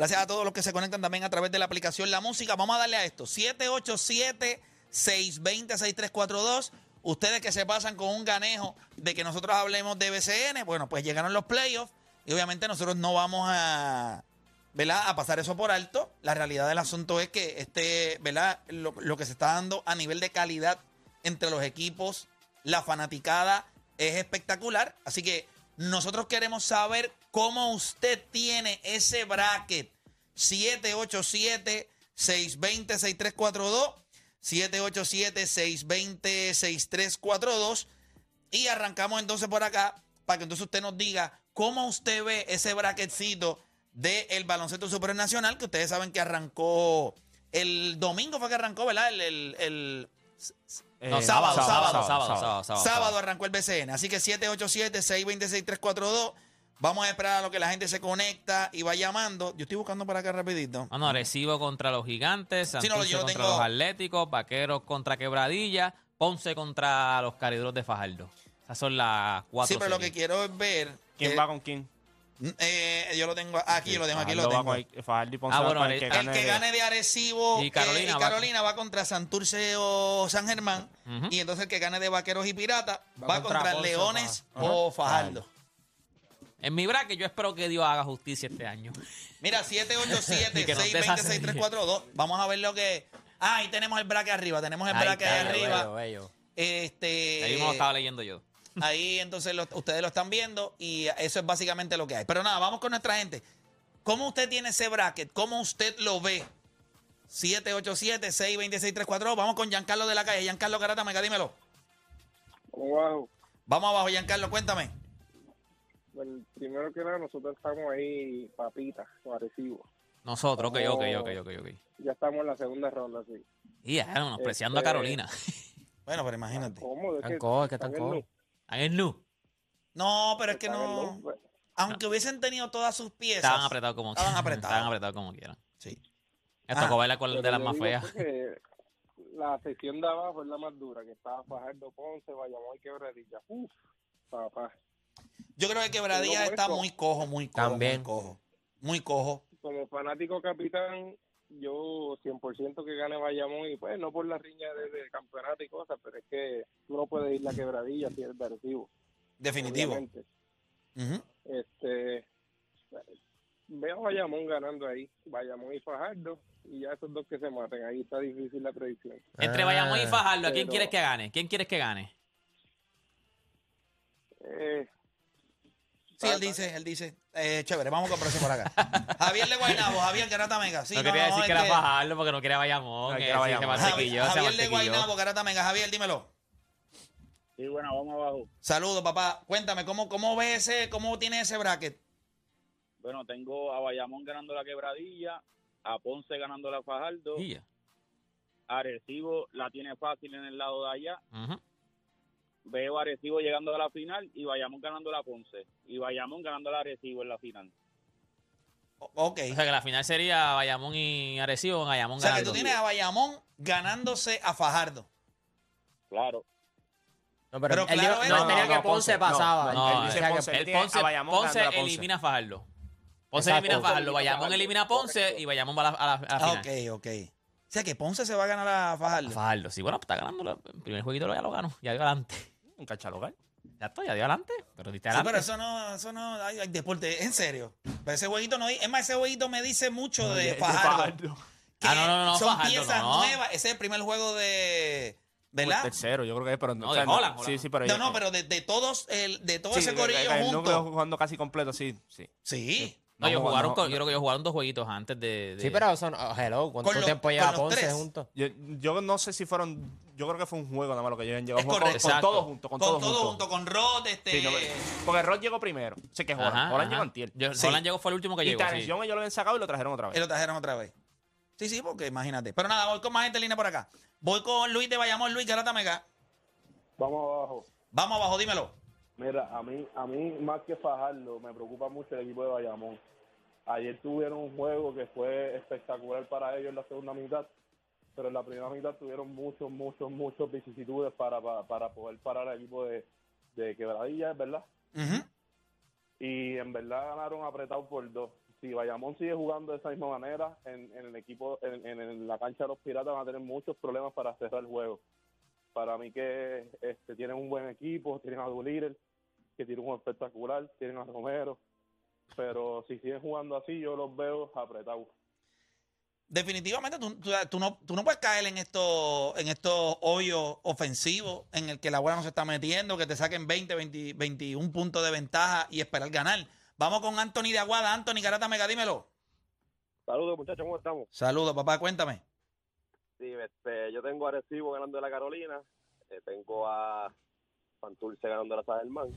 Gracias a todos los que se conectan también a través de la aplicación La Música. Vamos a darle a esto. 787-620-6342. Ustedes que se pasan con un ganejo de que nosotros hablemos de BCN, bueno, pues llegaron los playoffs y obviamente nosotros no vamos a, ¿verdad? a pasar eso por alto. La realidad del asunto es que este, ¿verdad? Lo, lo que se está dando a nivel de calidad entre los equipos, la fanaticada es espectacular. Así que nosotros queremos saber cómo usted tiene ese bracket. 787-620-6342. 787-620-6342. Y arrancamos entonces por acá para que entonces usted nos diga cómo usted ve ese bracketcito del baloncesto supernacional, que ustedes saben que arrancó el domingo, fue que arrancó, ¿verdad? El, el Eh, no, sábado, sábado, sábado, sábado, sábado. sábado arrancó el BCN. Así que 787-626-342. Vamos a esperar a lo que la gente se conecta y va llamando. Yo estoy buscando para acá rapidito. Ah, no, Arecibo contra los Gigantes, Sí, no, Santurce yo lo contra tengo- los Atléticos, Vaqueros contra Quebradilla, Ponce contra los Cariduros de Fajardo. Esas son las cuatro Sí, pero lo que quiero es ver. ¿Quién va con quién? Eh, yo lo tengo aquí, lo tengo aquí, lo tengo. va con- Fajardo y Ponce Ah, bueno, el que el gane que de- gane de Arecibo Y eh, Carolina y va- Carolina va contra Santurce o San Germán. Y entonces el que gane de Vaqueros y Piratas va, Va contra, contra Ponce o Leones o Fajardo. En mi bracket yo espero que Dios haga justicia este año. Mira, Y que nos dé esa 787-620-6342. Vamos a ver lo que. Ah, ahí tenemos el bracket arriba. Tenemos el Ahí está, ahí Bello, arriba. bello, bello. Este, Ahí mismo lo estaba leyendo yo. Ahí entonces lo- ustedes lo están viendo y eso es básicamente lo que hay. Pero nada, vamos con nuestra gente. ¿Cómo usted tiene ese bracket? ¿Cómo usted lo ve? 787-626-342. Vamos con Giancarlo de la calle. Giancarlo Garata, mega, dímelo. Wow. Vamos abajo, Giancarlo, cuéntame. Bueno, primero que nada, nosotros estamos ahí, papitas, Arecibo. Nosotros, ok, ok, ok, ok, ok. Ya estamos en la segunda ronda, sí. Y ya, menospreciando a Este- Carolina. Bueno, pero imagínate. ¿Cómo? ¿De Tan qué? cojo, es que tan cojo. Ahí es nu. No, pero es que en no. Pues, Aunque hubiesen tenido todas sus piezas. Estaban apretados como Estaban quieran. apretados. Estaban apretados como quieran. Sí. Esto Ah, tocó bailar con de las yo más feas. La sección de abajo es la más dura, que estaba Fajardo, Ponce, Bayamón y Quebradilla. Uf, papá. Yo creo que Quebradilla está muy cojo, muy cojo. También. Muy cojo. Muy cojo. Como fanático capitán, yo 100% que gane Bayamón y pues no por la riña de, de campeonato y cosas, pero es que tú no puedes ir la quebradilla si eres de Arecibo. Definitivo. Este, veo a Bayamón ganando ahí, Bayamón y Fajardo, y ya esos dos que se maten, ahí está difícil la predicción. Entre Bayamón y Ah, Fajardo, ¿a quién pero- quieres que gane? ¿Quién quieres que gane? Eh, Sí, él dice, él dice. Eh, chévere, vamos el próximo por acá. Javier de Guaynabo, Javier Garata Mega. Sí, no quería decir que era Fajardo porque no quería Bayamón. No, que que era sí, Bayamón. se Javi- mantequilló, se Javier de mantequilló. Guaynabo, Garata Mega. Javier, dímelo. Sí, bueno, vamos abajo. Saludos, papá. Cuéntame, ¿cómo, cómo ve ese, cómo tiene ese bracket? Bueno, tengo a Bayamón ganando la quebradilla, a Ponce ganando la Fajardo, Y ya. a Arecibo la tiene fácil en el lado de allá, Ujú. Veo a Arecibo llegando a la final y Bayamón ganando la Ponce, y Bayamón ganando la Arecibo en la final. Ok. O sea que la final sería Bayamón y Arecibo, Bayamón O sea, que tú tienes a Bayamón ganándose a Fajardo. Claro, No, pero, Pero él claro, dijo- él- no, no, él tenía no, que no, Ponce Ponce, pasaba. No, Él que- Ponce. El tiene Ponce, a Bayamón Ponce ganando a Ponce. elimina a Fajardo. Ponce Exacto. elimina a Fajardo, Bayamón elimina a Ponce y Bayamón va a la, a la- a la Ah, final. ok, ok. O sea, que Ponce se va a ganar a Fajardo. Fajardo, sí, bueno, pues está ganando. El primer jueguito ya lo ganó, ya dio adelante. Un cachalogal. Ya está, ya dio adelante. Pero diste Sí, adelante. pero eso no, eso no, hay, hay deporte, en serio. Pero ese jueguito no, es más, ese jueguito me dice mucho de Fajardo. que Ah, no, no, no, son Fajardo, piezas no, no. nuevas. Ese es el primer juego de, ¿verdad? Tercero, yo creo que es, pero No, o sea, de Holland, Sí, Holland. sí, pero No, no, pero de, de todos, el, de todo sí, ese corillo el núcleo junto. jugando casi completo, sí, sí. Sí. No, ellos jugaron, con- yo creo que ellos jugaron dos jueguitos antes de. de- Sí, pero son, oh, hello, ¿cuánto Con los- tiempo con lleva los Ponce tres. juntos? Yo, yo no sé si fueron, yo creo que fue un juego nada más lo que llegan llegado. Es Fue con, correcto. con Exacto. todo junto, con, Con todo, todo junto. junto, con Rod, este. Sí, no, porque Rod llegó primero. Sé que Holland. Ajá, Holland ajá. llegó antier. Yo- Sí. Holland llegó fue el último que Y llegó. Terence sí. Young ellos lo habían sacado y lo trajeron otra Y vez. lo trajeron otra vez. Sí, sí, porque imagínate. Pero nada, voy con más gente en línea por acá. Voy con Luis de Bayamón, Luis Garata Mega. Vamos abajo. Vamos abajo, dímelo. Mira, a mí, a mí más que Fajardo, me preocupa mucho el equipo de Bayamón. Ayer tuvieron un juego que fue espectacular para ellos en la segunda mitad, pero en la primera mitad tuvieron muchos, muchos, muchos vicisitudes para, para, para poder parar al equipo de, de Quebradilla, ¿verdad? Y en verdad ganaron apretados por dos. si Bayamón sigue jugando de esa misma manera, en, en el equipo, en, en- la cancha de los Piratas van a tener muchos problemas para cerrar el juego. Para mí que este, tienen un buen equipo, tienen a Doolittle, que tiene un juego espectacular, tienen a Romero, pero si siguen jugando así, yo los veo apretados. Definitivamente tú, tú- tú no, tú no puedes caer en estos en estos hoyos ofensivos en el que la bola no se está metiendo, que te saquen 20, 20, 21 puntos de ventaja y esperar ganar. Vamos con Anthony de Aguada. Anthony Garata Mega, dímelo. Saludos muchachos, ¿cómo estamos? Saludos, papá, cuéntame. Sí, este, yo tengo a Arecibo ganando de la Carolina, eh, tengo a Santurce ganando de la San Germán,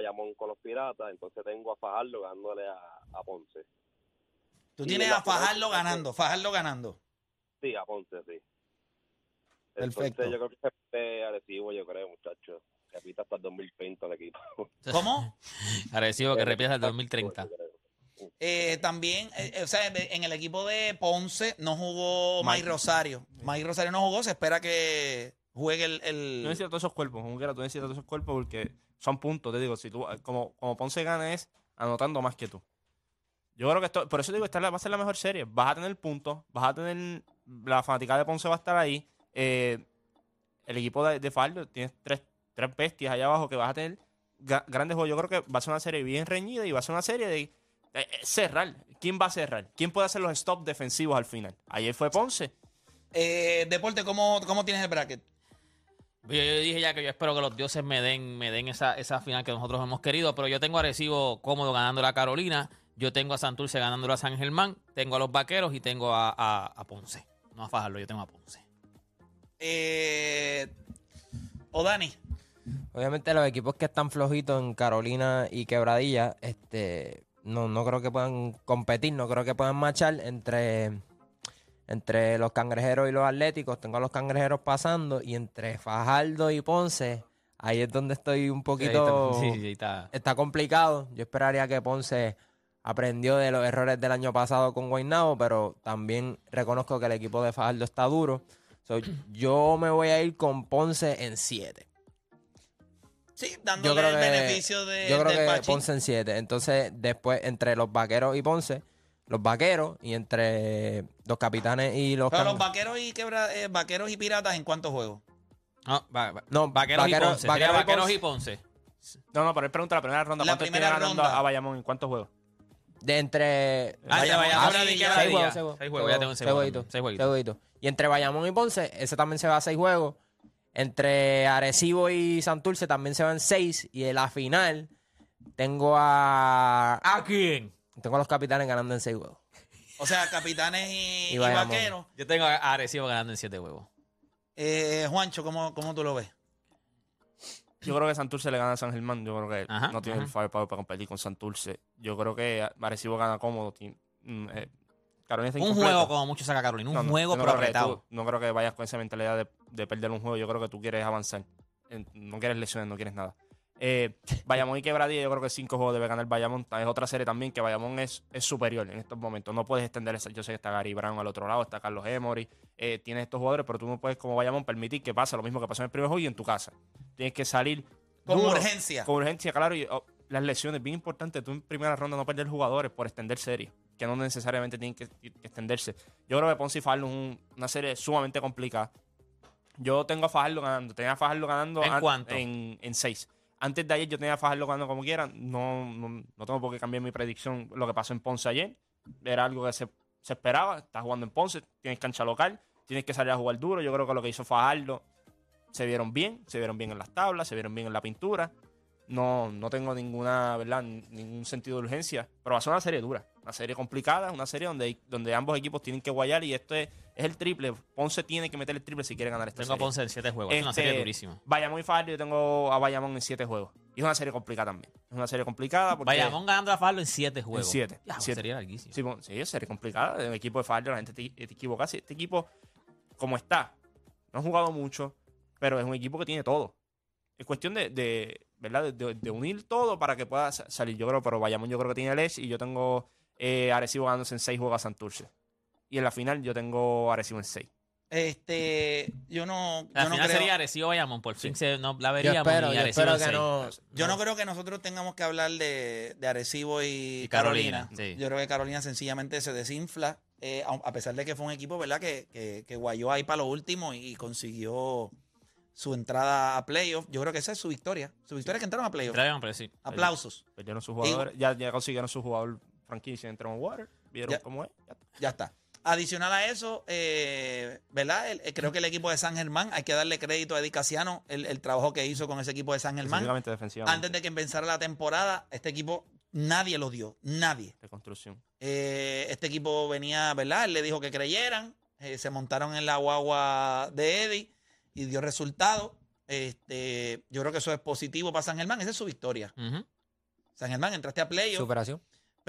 Bayamón con los Piratas, entonces tengo a Fajardo ganándole a, a Ponce. Tú tienes a Fajardo final, ganando, Fajardo ganando. Sí, a Ponce, sí. Perfecto. Entonces yo creo que este Arecibo, yo creo, muchachos, repita hasta el 2030 el equipo. ¿Cómo? Agresivo que repita el 2030. Yo creo. Eh, también, eh, eh, o sea, de- en el equipo de Ponce no jugó Mike Rosario. Mike Rosario no jugó, se espera que juegue el... el- Tú necesitas todos esos cuerpos, quiera, tú necesitas todos esos cuerpos porque son puntos, te digo, si tú, como, como Ponce gana es anotando más que tú. Yo creo que esto, por eso digo, esta va a ser la mejor serie. Vas a tener puntos, vas a tener, la fanaticada de Ponce va a estar ahí. eh, el equipo de, de Faldo, tienes tres, tres bestias allá abajo que vas a tener grandes juegos. Yo creo que va a ser una serie bien reñida y va a ser una serie de eh, eh, cerrar. ¿Quién va a cerrar? ¿Quién puede hacer los stops defensivos al final? Ayer fue Ponce. Deporte, ¿cómo, ¿cómo tienes el bracket? Yo, yo dije ya que yo espero que los dioses me den, me den esa, esa final que nosotros hemos querido, pero yo tengo a Arecibo cómodo ganando la Carolina, yo tengo a Santurce ganando a San Germán, tengo a los Vaqueros y tengo a, a- a Ponce. No a Fajardo, yo tengo a Ponce. Eh, o Dani. Obviamente los equipos que están flojitos en Carolina y Quebradilla, este, no, no creo que puedan competir, no creo que puedan marchar entre, entre los cangrejeros y los atléticos. Tengo a los cangrejeros pasando y entre Fajardo y Ponce, ahí es donde estoy un poquito... Sí, sí, sí, está. está complicado. Yo esperaría que Ponce aprendió de los errores del año pasado con Guaynabo, pero también reconozco que el equipo de Fajardo está duro. So, yo me voy a ir con Ponce en 7. Sí, Yo dándole creo el que, beneficio de, yo creo del que Pachi. Ponce en 7. Entonces, después, entre los vaqueros y Ponce, los vaqueros y entre los capitanes y los... Pero los vaqueros y quebra, eh, vaqueros y piratas, ¿en cuántos juegos? No, va- va- No, vaqueros, y vaqueros- Ponce. sería vaqueros y vaqueros Ponce. y Ponce. No, no, pero él pregunta la primera ronda. La ¿Cuánto primera tiene ganando ronda. a Bayamón? ¿En cuántos juegos? de entre... Ah, ya, Bayamón, vaya, ah, sí, seis va juegos, seis juegos. Seis juegos, ya tengo seis jueguitos. Seis jueguitos. Y entre Bayamón y Ponce, ese también se va a seis juegos. Entre Arecibo y Santurce también se van seis. Y en la final tengo a... ¿A quién? Tengo a los capitanes ganando en seis juegos. O sea, capitanes y, Y y Bayamón. vaqueros. Yo tengo a Arecibo ganando en siete huevos. Eh, Juancho, ¿cómo, ¿cómo tú lo ves? Yo creo que Santurce le gana a San Germán. Yo creo que Ajá, no tiene el ajá. firepower para competir con Santurce. Yo creo que Arecibo gana cómodo. Ti- mm, eh, Carolina está Un incompleta. juego como mucho saca Carolina. Un No, no, juego yo no pero creo que apretado. tú- no creo que vayas con esa mentalidad de, de perder un juego. Yo creo que tú quieres avanzar. En- No quieres lesiones, no quieres nada. Eh, Bayamón y Quebradilla, yo creo que cinco juegos debe ganar Bayamón. Es otra serie también que Bayamón es, es superior en estos momentos. No puedes extender esa. Yo sé que está Gary Brown al otro lado, está Carlos Emory. Eh, tienes estos jugadores, pero tú no puedes, como Bayamón, permitir que pase lo mismo que pasó en el primer juego y en tu casa. Tienes que salir Con duro, urgencia. Con urgencia, claro. Y oh, las lesiones, bien importante. Tú en primera ronda no perder jugadores por extender series, que no necesariamente tienen que, extenderse. Yo creo que Ponce y Fajardo es un- una serie sumamente complicada. Yo tengo a Fajardo ganando. Tenía a Fajardo ganando ¿En an- cuánto? En, en seis. Antes de ayer yo tenía a Fajardo ganando como quieran. No, no, no tengo por qué cambiar mi predicción. Lo que pasó en Ponce ayer era algo que se, se esperaba. Estás jugando en Ponce, tienes cancha local, tienes que salir a jugar duro. Yo creo que lo que hizo Fajardo se vieron bien, se vieron bien en las tablas, se vieron bien en la pintura. No, no tengo ninguna, ¿verdad? Ningún sentido de urgencia. Pero va a ser una serie dura, una serie complicada, una serie donde, donde ambos equipos tienen que guayar y esto es, es el triple. Ponce tiene que meter el triple si quiere ganar esta Tengo a serie. Ponce en siete juegos. Es una Este, serie durísima. Bayamón y Fajardo, yo tengo a Bayamón en siete juegos. Y es una serie complicada también. Es una serie complicada porque... Bayamón ganando a Fajardo en siete juegos. siete, Ya, siete. Sería larguísimo. Sí, bueno, sí, es serie complicada. El equipo de Fajardo, la gente te, te equivoca. Este equipo, como está, no ha jugado mucho, pero es un equipo que tiene todo. Es cuestión de, de, ¿verdad? De, unir todo para que pueda sa- salir. Yo creo, pero Bayamón yo creo que tiene el edge y yo tengo eh, Arecibo ganándose en seis juegos a Santurce. Y en la final yo tengo Arecibo en seis. Este, yo no, La yo no final creo, sería Arecibo Bayamón. Por fin se, no, la Yo veríamos. espero, y yo espero que no. yo no creo que nosotros tengamos que hablar de, de Arecibo y, Y Carolina, Carolina. sí. Yo creo que Carolina sencillamente se desinfla, eh, a, a pesar de que fue un equipo, ¿verdad? Que, que, que guayó ahí para lo último y, consiguió su entrada a playoff. Yo creo que esa es su victoria. Su victoria es que entraron a playoff. Traigan, pero sí. Aplausos. Perdieron sus jugadores. Ya, ya consiguieron su jugador franquicia en Tremont Water. Vieron Ya. cómo es. Ya está. Ya está. Adicional a eso, eh, ¿verdad? El- eh, creo que el equipo de San Germán, hay que darle crédito a Eddie Casiano, el, el trabajo que hizo con ese equipo de San Germán. Antes de que empezara la temporada, este equipo nadie lo dio, nadie. de construcción. Eh, este equipo venía, ¿verdad? Él le dijo que creyeran, eh, se montaron en la guagua de Eddie y dio resultado. Este, yo creo que eso es positivo para San Germán, esa es su victoria. San Germán, entraste a playoff, Superación.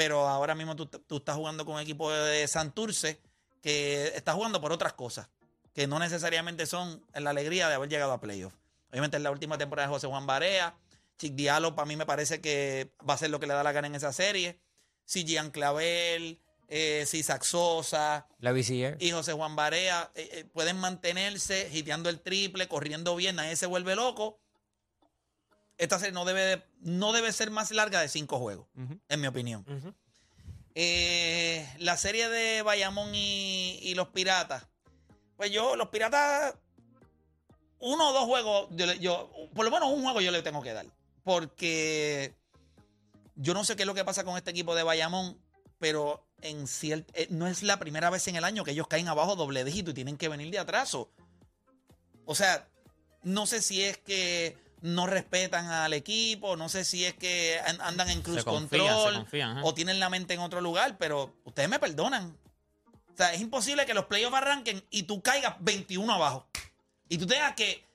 Pero ahora mismo tú, tú estás jugando con un equipo de Santurce que está jugando por otras cosas, que no necesariamente son la alegría de haber llegado a playoff. Obviamente es la última temporada de José Juan Barea. Chic Diallo para mí me parece que va a ser lo que le da la gana en esa serie. Si Gian Clavel, eh, si Saxosa La y José Juan Barea eh, eh, pueden mantenerse hiteando el triple, corriendo bien, nadie se vuelve loco. Esta serie no debe, de- no debe ser más larga de cinco juegos, en mi opinión. Eh, la serie de Bayamón y, y los Piratas. Pues yo, los Piratas, uno o dos juegos, yo, por lo menos un juego yo le tengo que dar. Porque yo no sé qué es lo que pasa con este equipo de Bayamón, pero en ciert- eh, no es la primera vez en el año que ellos caen abajo doble dígito y tienen que venir de atraso. O sea, no sé si es que no respetan al equipo, no sé si es que an- andan en cruz Se confían, control o tienen la mente en otro lugar, pero ustedes me perdonan. O sea, es imposible que los playoffs arranquen y tú caigas 21 abajo. Y tú tengas que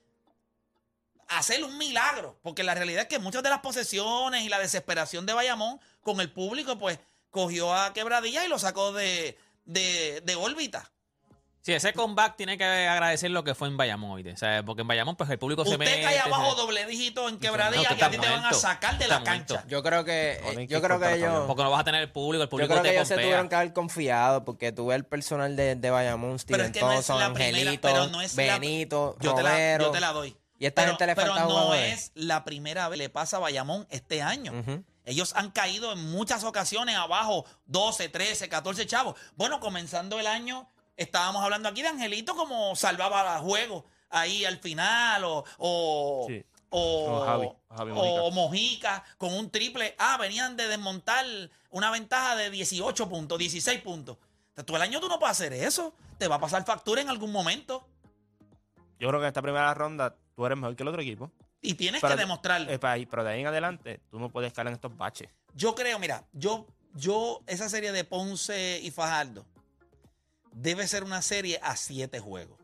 hacer un milagro. Porque la realidad es que muchas de las posesiones y la desesperación de Bayamón con el público, pues cogió a Quebradilla y lo sacó de, de, de órbita. Sí, ese comeback tiene que agradecer lo que fue en Bayamón hoy. O sea, porque en Bayamón, pues el público se Usted mete. cae abajo doble dígito en No, Quebradilla usted y a ti te van a sacar de la cancha. Yo creo que, eh, que yo creo que ellos. Porque no vas a tener el público, el yo público creo que te ellos se tuvieron que haber confiado porque tuve el personal de, de Bayamón, Pero Steven es que no es Thompson, la primera- Angelito, pero no es la- Benito, Yo te, la, Romero. yo te la doy. Y esta pero, gente le pero falta no jugadores. es la primera vez que le pasa a Bayamón este año. Ellos han caído en muchas ocasiones abajo 12, 13, 14 chavos. Bueno, comenzando el año, estábamos hablando aquí de Angelito como salvaba juegos ahí al final o, o, Sí. o, O Javi, Javi o Mojica. Con un triple. Ah, venían de desmontar una ventaja de 18 puntos, 16 puntos. O sea, tú el año tú no puedes hacer eso. Te va a pasar factura en algún momento. Yo creo que en esta primera ronda tú eres mejor que el otro equipo. Y tienes Pero- que demostrarlo. Eh, pero de ahí en adelante tú no puedes caer en estos baches. Yo creo, mira, yo, yo, esa serie de Ponce y Fajardo debe ser una serie a siete juegos.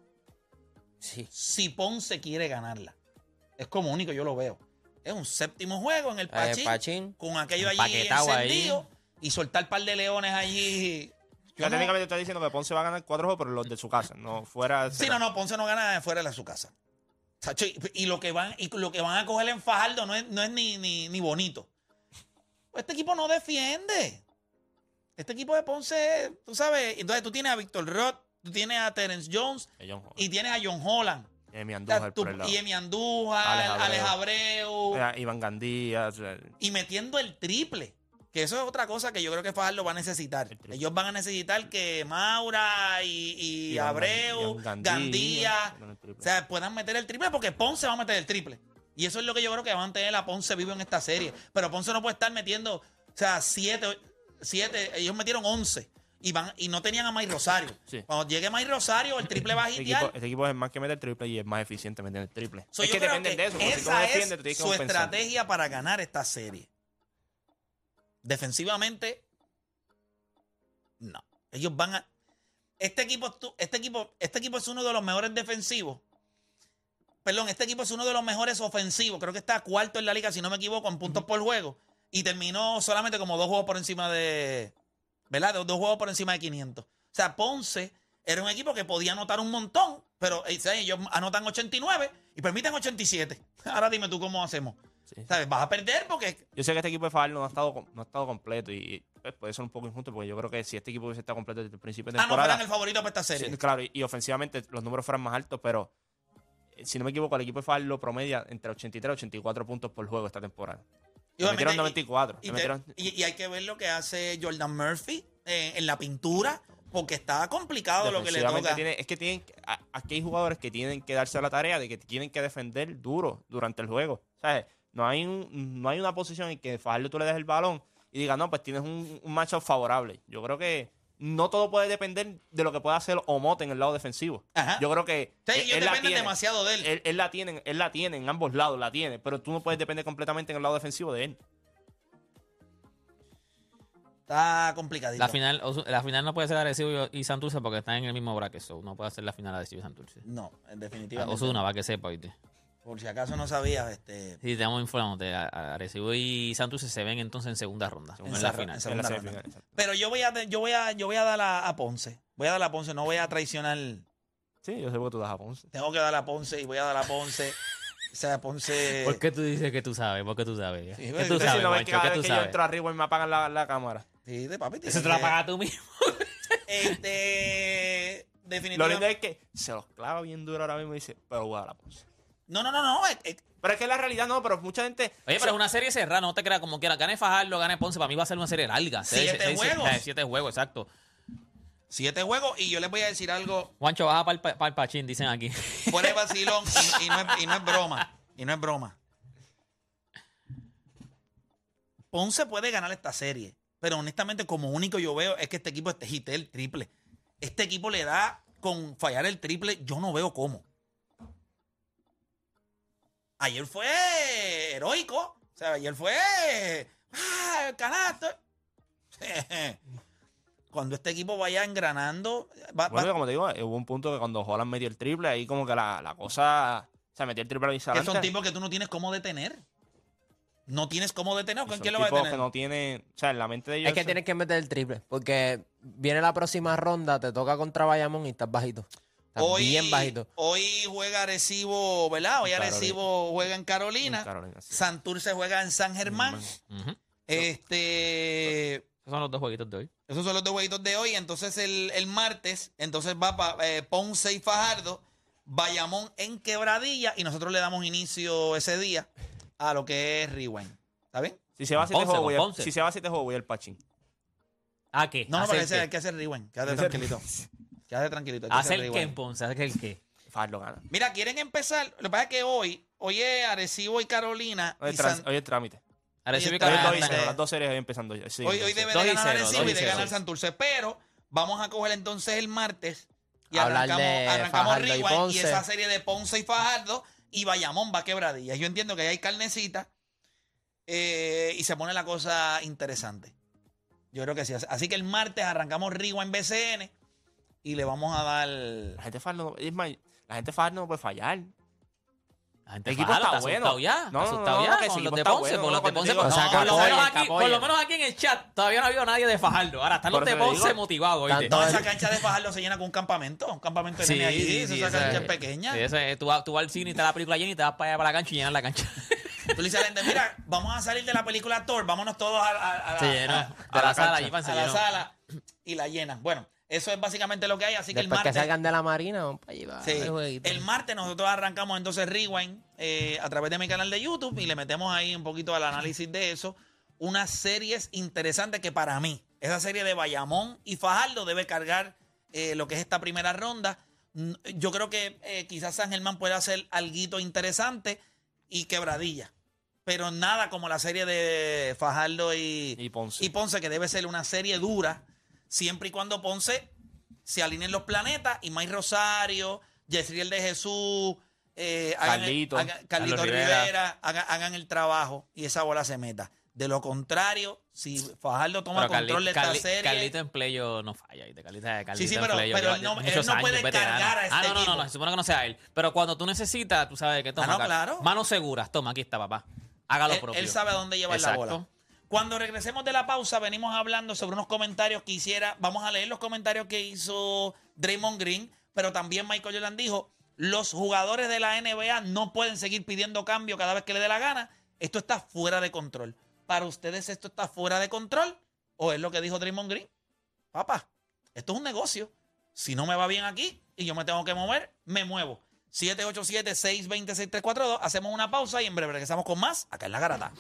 Sí. Si Ponce quiere ganarla. Es como único, yo lo veo. Es un séptimo juego en el Eh, Pachín, Pachín. con aquello allí Empaquetado ahí. encendido y soltar par de leones allí. Yo no- técnicamente está diciendo que Ponce va a ganar cuatro juegos, pero los de su casa, no fuera. Sí, no, no, Ponce no gana fuera de su casa. Sacho, y, y lo que van, y lo que van a coger en Fajardo no es, no es ni, ni, ni bonito. Este equipo no defiende. Este equipo de Ponce, tú sabes, entonces tú tienes a Víctor Roth, tú tienes a Terence Jones y tienes a John Holland. Emi O sea, Andújar el lado. y Emi Andújar, Alex Abreu. Eh, Iván Gandía. o sea, y metiendo el triple. Que eso es otra cosa que yo creo que Fajardo va a necesitar. El. Ellos van a necesitar que Maura y, y Abreu, Gan- Gandía, triple. o sea, puedan meter el triple porque Ponce va a meter el triple. Y eso es lo que yo creo que van a tener a Ponce vivo en esta serie. Pero Ponce no puede estar metiendo, o sea, siete, siete ellos metieron once. Y, van, y no tenían a Mike Rosario. Sí. Cuando llegue Mike Rosario, el triple va a este, equipo, este equipo es más que mete el triple y es más eficiente metiendo el triple. So, es que dependen de eso. porque si tú no esa tú es su estrategia para ganar esta serie. Defensivamente, no. Ellos van a. Este equipo, este equipo, este equipo es uno de los mejores defensivos. Perdón, este equipo es uno de los mejores ofensivos. Creo que está cuarto en la liga, si no me equivoco, en puntos por juego. Y terminó solamente como dos juegos por encima de. ¿Verdad? Dos, dos juegos por encima de 500. O sea, Ponce era un equipo que podía anotar un montón, pero eh, ¿sabes? ellos anotan 89 y permiten 87. Ahora dime tú cómo hacemos. Sí. ¿Sabes? Vas a perder porque Yo sé que este equipo de Fajardo no ha estado, no ha estado completo y pues, puede ser un poco injusto porque yo creo que si este equipo hubiese estado completo desde el principio de ah, no temporada, fueran el favorito para esta serie. sí, claro, y, y ofensivamente los números fueran más altos, pero eh, si no me equivoco, el equipo de Fajardo promedia entre 83 y 84 puntos por juego esta temporada. Y Le metieron 94. Y, le te- metieron- y- y hay que ver lo que hace Jordan Murphy eh, en la pintura, porque está complicado lo que le toca. tiene- es que tienen aquí hay jugadores que tienen que darse la tarea de que tienen que defender duro durante el juego. ¿Sabes? No hay, un- no hay una posición en que Fajardo tú le des el balón y digas, no, pues tienes un, un matchup favorable. Yo creo que no todo puede depender de lo que pueda hacer Omote en el lado defensivo. Ajá. Yo creo que Sí, él- ellos él la dependen tiene. demasiado de él. Él, él la tiene, él la tiene en ambos lados, la tiene, pero tú no puedes depender completamente en el lado defensivo de él. Está complicadito. La final, la final no puede ser Arecibo y, y Santurce porque están en el mismo bracket. So no puede ser la final Arecibo y Santurce. No, definitivamente. Osuna, va que sepa, ¿viste? Por si acaso no sabías, este, Sí, te vamos informándote. Arecibo y Santurce se ven entonces en segunda ronda. En la final. en segunda En la ronda. Pero yo voy a yo voy a yo voy a dar a, a Ponce. Voy a dar a Ponce, no voy a traicionar. Sí, yo sé por qué tú das a Ponce. Tengo que dar a Ponce y voy a dar a Ponce. O sea, Ponce. ¿Por qué tú dices que tú sabes? ¿Por qué tú sabes? Sí, ¿Qué tú yo sabes, no ves que Juancho? cada ¿Qué vez tú que yo sabes? entro arriba y me apagan la, la cámara. Sí, de papi. Eso te lo tiene que- pagas tú mismo. Este. Lo Definitivamente. lindo es que se los clava bien duro ahora mismo y dice, pero voy a dar a Ponce. No, no, no, no. es- es- Pero es que la realidad no, pero mucha gente. Oye, pero es una serie cerrada, no te creas como quiera. Gane Fajardo, gane Ponce, para mí va a ser una serie larga. Siete Seis- juegos. eh, Siete juegos, exacto. siete juegos y yo les voy a decir algo Juancho, baja para el pachín, dicen aquí. fuera de vacilón y, y no es, y no es broma. Y no es broma. Ponce puede ganar esta serie, pero honestamente, como único yo veo es que este equipo este hit el triple. Este equipo le da con fallar el triple, yo no veo cómo. Ayer fue heroico. O sea, ayer fue. ¡Ah, el canasto! Cuando este equipo vaya engranando. va- va- Bueno, como te digo, hubo un punto que cuando Holland metió el triple, ahí como que la, la cosa. O sea, metió el triple ahí que son tipos que tú no tienes cómo detener. No tienes cómo detener. ¿Con quién lo va a detener? que no tiene. O sea, en la mente de ellos. Es que tienes que meter el triple. Porque viene la próxima ronda, te toca contra Bayamón y estás bajito. Hoy, bien bajito. hoy juega Arecibo, ¿verdad? Hoy Carolina. Arecibo juega en Carolina. En Carolina, sí. Santurce juega en San Germán. Este. Esos son los dos jueguitos de hoy. Esos son los dos jueguitos de hoy. Entonces el, el martes, entonces va para Ponce y Fajardo, Bayamón en Quebradilla y nosotros le damos inicio ese día a lo que es Rewind. ¿Está bien? Si se va a siete juegos, si se va a siete juegos, voy al Pachín. ¿A qué? No, no, pero ¿Hacer ese qué? hay que hacer Rewind. Quédate tranquilito. Quédate tranquilito. hacer ¿Hacer qué en Ponce? ¿Hacer el qué? Fajardo gana. Mira, quieren empezar. Lo que pasa es que hoy, hoy es Arecibo y Carolina. Hoy y es trans- San- hoy es trámite. Arecibo y Hoy es bien. las dos series hoy empezando ya. Sí, hoy, hoy debe de ganar Arecibo y de ganar Santurce. Pero vamos a coger entonces el martes y arrancamos, arrancamos y Rewind y, esa serie de Ponce y Fajardo y Bayamón va a quebradillas. Yo entiendo que ahí hay carnecita eh, y se pone la cosa interesante. Yo creo que sí. Así que el martes arrancamos Rewind BCN y le vamos a dar. La gente no, es más, la gente Fajardo no puede fallar. La gente El equipo está está bueno. ya. No, no, ya con los de Ponce. con los de Ponce. por- lo menos aquí, en el chat todavía no ha habido nadie de Fajardo. Ahora están Por los de Ponce motivados. No, esa cancha de Fajardo se llena con un campamento. Un campamento de Sí, nene allí. sí, esa cancha es pequeña. Tú, vas, al cine y te la película llena y te vas para allá para la cancha y llenas la cancha. Tú le dices a la gente, mira, vamos a salir de la película Thor, vámonos todos a, la, sala a la sala y la llenan. Bueno, eso es básicamente lo que hay, así que el Después que martes... salgan de la marina, vamos para allí. va, Sí, el martes nosotros arrancamos entonces Rewind eh, a través de mi canal de YouTube y le metemos ahí un poquito al análisis de eso. Unas series interesantes que para mí, esa serie de Bayamón y Fajardo debe cargar eh, lo que es esta primera ronda. Yo creo que eh, quizás San Germán pueda hacer algo interesante y quebradilla. Pero nada como la serie de Fajardo y, Y Ponce. y Ponce, que debe ser una serie dura, siempre y cuando Ponce se alineen los planetas y Mike Rosario, Yesriel de Jesús, eh, hagan el- Carlito. hagan- Carlito Carlos Rivera, Rivera. hagan, hagan el trabajo y esa bola se meta. De lo contrario, si Fajardo toma Pero control de esta Carli- serie. Carlito en playo no falla. ¿viste? Carlito, Carlito Sí, sí, en pero- playo pero él no- muchos él no años, puede cargar a este Ah, no, no, no, no, se supone que no sea él. Pero cuando tú necesitas, tú sabes que toma. no, Car- claro. Manos seguras, toma, aquí está, papá. Hágalo él, propio. él sabe a dónde llevar la bola. Cuando regresemos de la pausa, venimos hablando sobre unos comentarios que hiciera. Vamos a leer los comentarios que hizo Draymond Green, pero también Michael Jordan dijo: los jugadores de la NBA no pueden seguir pidiendo cambio cada vez que le dé la gana. Esto está fuera de control. ¿Para ustedes esto está fuera de control? ¿O es lo que dijo Draymond Green? Papá, esto es un negocio. Si no me va bien aquí y yo me tengo que mover, me muevo. 787-620-6342. Hacemos una pausa y en breve regresamos con más acá en La Garata.